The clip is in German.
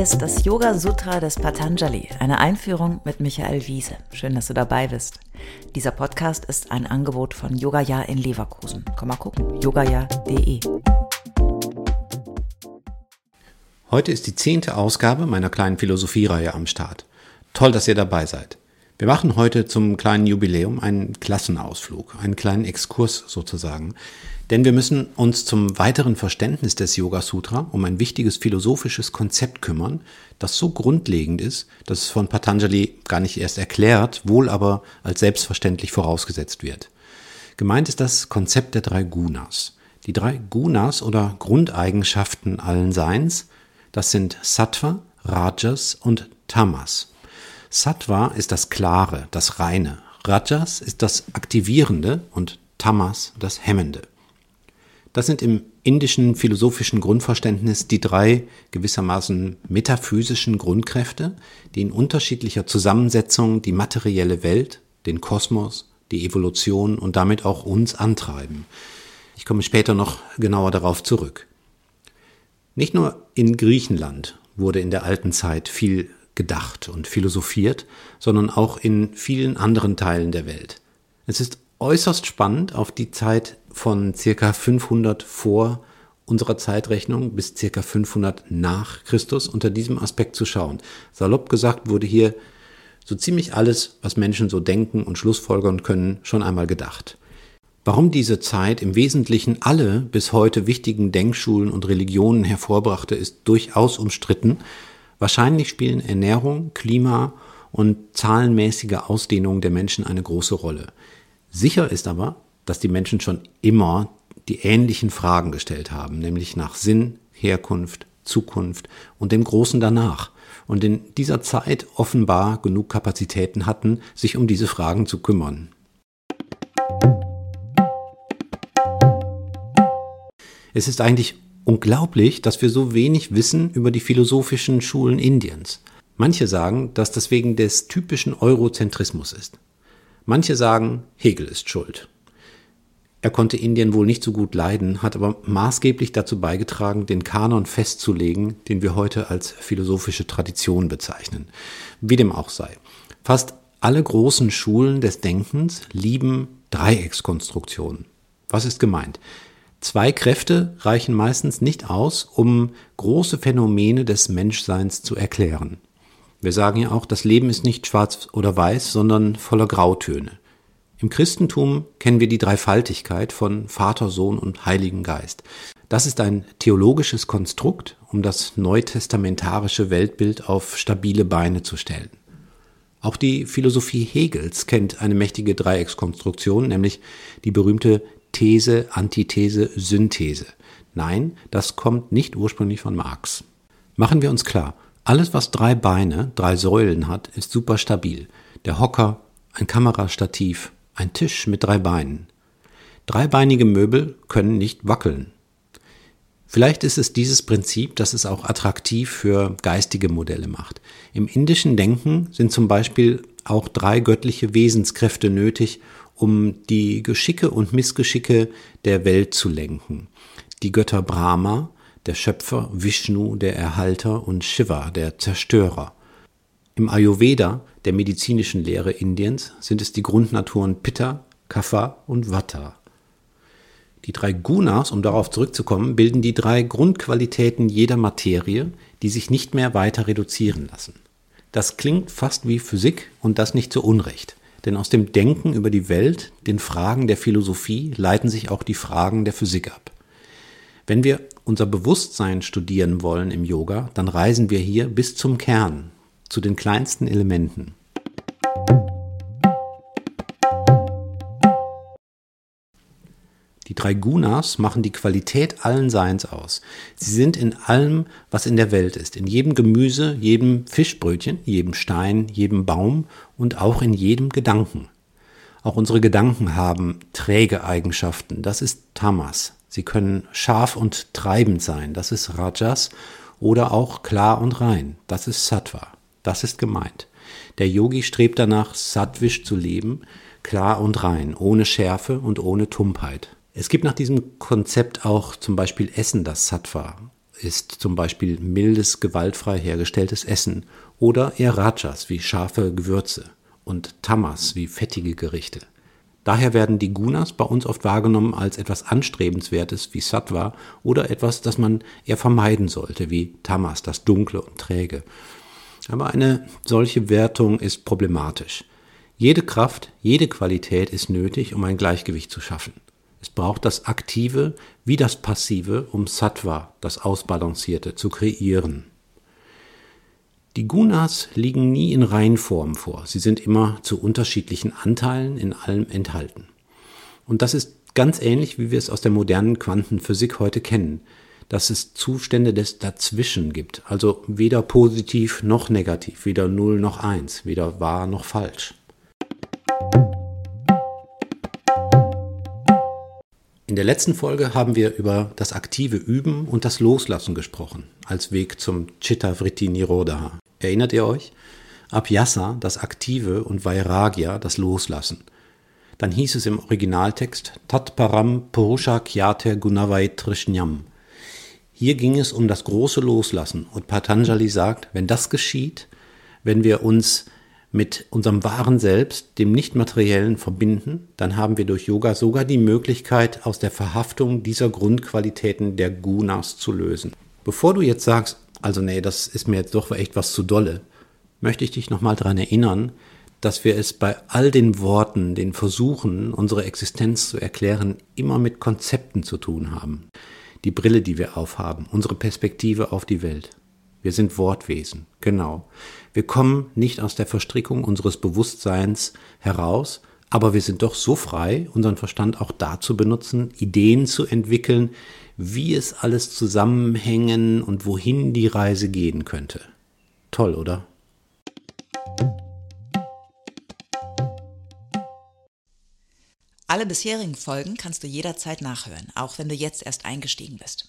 Ist das Yoga Sutra des Patanjali, eine Einführung mit Michael Wiese. Schön, dass du dabei bist. Dieser Podcast ist ein Angebot von Yogaya in Leverkusen. Komm mal gucken, yogaya.de. Heute ist die zehnte Ausgabe meiner kleinen Philosophiereihe am Start. Toll, dass ihr dabei seid. Wir machen heute zum kleinen Jubiläum einen Klassenausflug, einen kleinen Exkurs sozusagen. Denn wir müssen uns zum weiteren Verständnis des Yoga Sutra um ein wichtiges philosophisches Konzept kümmern, das so grundlegend ist, dass es von Patanjali gar nicht erst erklärt, wohl aber als selbstverständlich vorausgesetzt wird. Gemeint ist das Konzept der drei Gunas. Die drei Gunas oder Grundeigenschaften allen Seins, das sind Sattva, Rajas und Tamas. Sattva ist das Klare, das Reine. Rajas ist das Aktivierende und Tamas das Hemmende. Das sind im indischen philosophischen Grundverständnis die drei gewissermaßen metaphysischen Grundkräfte, die in unterschiedlicher Zusammensetzung die materielle Welt, den Kosmos, die Evolution und damit auch uns antreiben. Ich komme später noch genauer darauf zurück. Nicht nur in Griechenland wurde in der alten Zeit viel gedacht und philosophiert, sondern auch in vielen anderen Teilen der Welt. Es ist äußerst spannend, auf die Zeit von circa 500 vor unserer Zeitrechnung bis circa 500 nach Christus unter diesem Aspekt zu schauen. Salopp gesagt wurde hier so ziemlich alles, was Menschen so denken und schlussfolgern können, schon einmal gedacht. Warum diese Zeit im Wesentlichen alle bis heute wichtigen Denkschulen und Religionen hervorbrachte, ist durchaus umstritten, Wahrscheinlich spielen Ernährung, Klima und zahlenmäßige Ausdehnung der Menschen eine große Rolle. Sicher ist aber, dass die Menschen schon immer die ähnlichen Fragen gestellt haben, nämlich nach Sinn, Herkunft, Zukunft und dem Großen danach. Und in dieser Zeit offenbar genug Kapazitäten hatten, sich um diese Fragen zu kümmern. Es ist eigentlich unglaublich, dass wir so wenig wissen über die philosophischen Schulen Indiens. Manche sagen, dass das wegen des typischen Eurozentrismus ist. Manche sagen, Hegel ist schuld. Er konnte Indien wohl nicht so gut leiden, hat aber maßgeblich dazu beigetragen, den Kanon festzulegen, den wir heute als philosophische Tradition bezeichnen. Wie dem auch sei. Fast alle großen Schulen des Denkens lieben Dreieckskonstruktionen. Was ist gemeint? Zwei Kräfte reichen meistens nicht aus, um große Phänomene des Menschseins zu erklären. Wir sagen ja auch, das Leben ist nicht schwarz oder weiß, sondern voller Grautöne. Im Christentum kennen wir die Dreifaltigkeit von Vater, Sohn und Heiligen Geist. Das ist ein theologisches Konstrukt, um das neutestamentarische Weltbild auf stabile Beine zu stellen. Auch die Philosophie Hegels kennt eine mächtige Dreieckskonstruktion, nämlich die berühmte These, Antithese, Synthese. Nein, das kommt nicht ursprünglich von Marx. Machen wir uns klar, alles, was drei Beine, drei Säulen hat, ist super stabil. Der Hocker, ein Kamerastativ, ein Tisch mit drei Beinen. Dreibeinige Möbel können nicht wackeln. Vielleicht ist es dieses Prinzip, das es auch attraktiv für geistige Modelle macht. Im indischen Denken sind zum Beispiel auch drei göttliche Wesenskräfte nötig, um die Geschicke und Missgeschicke der Welt zu lenken. Die Götter Brahma, der Schöpfer, Vishnu, der Erhalter und Shiva, der Zerstörer. Im Ayurveda, der medizinischen Lehre Indiens, sind es die Grundnaturen Pitta, Kapha und Vata. Die drei Gunas, um darauf zurückzukommen, bilden die drei Grundqualitäten jeder Materie, die sich nicht mehr weiter reduzieren lassen. Das klingt fast wie Physik und das nicht zu Unrecht. Denn aus dem Denken über die Welt, den Fragen der Philosophie, leiten sich auch die Fragen der Physik ab. Wenn wir unser Bewusstsein studieren wollen im Yoga, dann reisen wir hier bis zum Kern, zu den kleinsten Elementen. Die drei Gunas machen die Qualität allen Seins aus. Sie sind in allem, was in der Welt ist, in jedem Gemüse, jedem Fischbrötchen, jedem Stein, jedem Baum und auch in jedem Gedanken. Auch unsere Gedanken haben träge Eigenschaften, das ist Tamas. Sie können scharf und treibend sein, das ist Rajas, oder auch klar und rein, das ist Sattva, das ist gemeint. Der Yogi strebt danach, sattwisch zu leben, klar und rein, ohne Schärfe und ohne Tumpheit. Es gibt nach diesem Konzept auch zum Beispiel Essen, das Sattva. ist zum Beispiel mildes, gewaltfrei hergestelltes Essen oder eher Rajas wie scharfe Gewürze und Tamas wie fettige Gerichte. Daher werden die Gunas bei uns oft wahrgenommen als etwas Anstrebenswertes wie Sattva oder etwas, das man eher vermeiden sollte, wie Tamas, das Dunkle und Träge. Aber eine solche Wertung ist problematisch. Jede Kraft, jede Qualität ist nötig, um ein Gleichgewicht zu schaffen. Braucht das Aktive wie das Passive, um Sattva, das Ausbalancierte, zu kreieren. Die Gunas liegen nie in Reinform vor. Sie sind immer zu unterschiedlichen Anteilen in allem enthalten. Und das ist ganz ähnlich, wie wir es aus der modernen Quantenphysik heute kennen, dass es Zustände des Dazwischen gibt, also weder positiv noch negativ, weder Null noch Eins, weder wahr noch falsch. Der letzten Folge haben wir über das aktive Üben und das Loslassen gesprochen, als Weg zum Chitta Vritti Nirodha. Erinnert ihr euch? Abhyasa, das Aktive, und Vairagya, das Loslassen. Dann hieß es im Originaltext Tatparam Purusha Kyate Gunavai Trishnyam. Hier ging es um das große Loslassen und Patanjali sagt, wenn das geschieht, wenn wir uns mit unserem wahren Selbst, dem Nichtmateriellen, verbinden, dann haben wir durch Yoga sogar die Möglichkeit, aus der Verhaftung dieser Grundqualitäten der Gunas zu lösen. Bevor du jetzt sagst, also nee, das ist mir jetzt doch echt was zu dolle, möchte ich dich nochmal daran erinnern, dass wir es bei all den Worten, den Versuchen, unsere Existenz zu erklären, immer mit Konzepten zu tun haben. Die Brille, die wir aufhaben, unsere Perspektive auf die Welt. Wir sind Wortwesen, genau. Wir kommen nicht aus der Verstrickung unseres Bewusstseins heraus, aber wir sind doch so frei, unseren Verstand auch dazu benutzen, Ideen zu entwickeln, wie es alles zusammenhängen und wohin die Reise gehen könnte. Toll, oder? Alle bisherigen Folgen kannst du jederzeit nachhören, auch wenn du jetzt erst eingestiegen bist.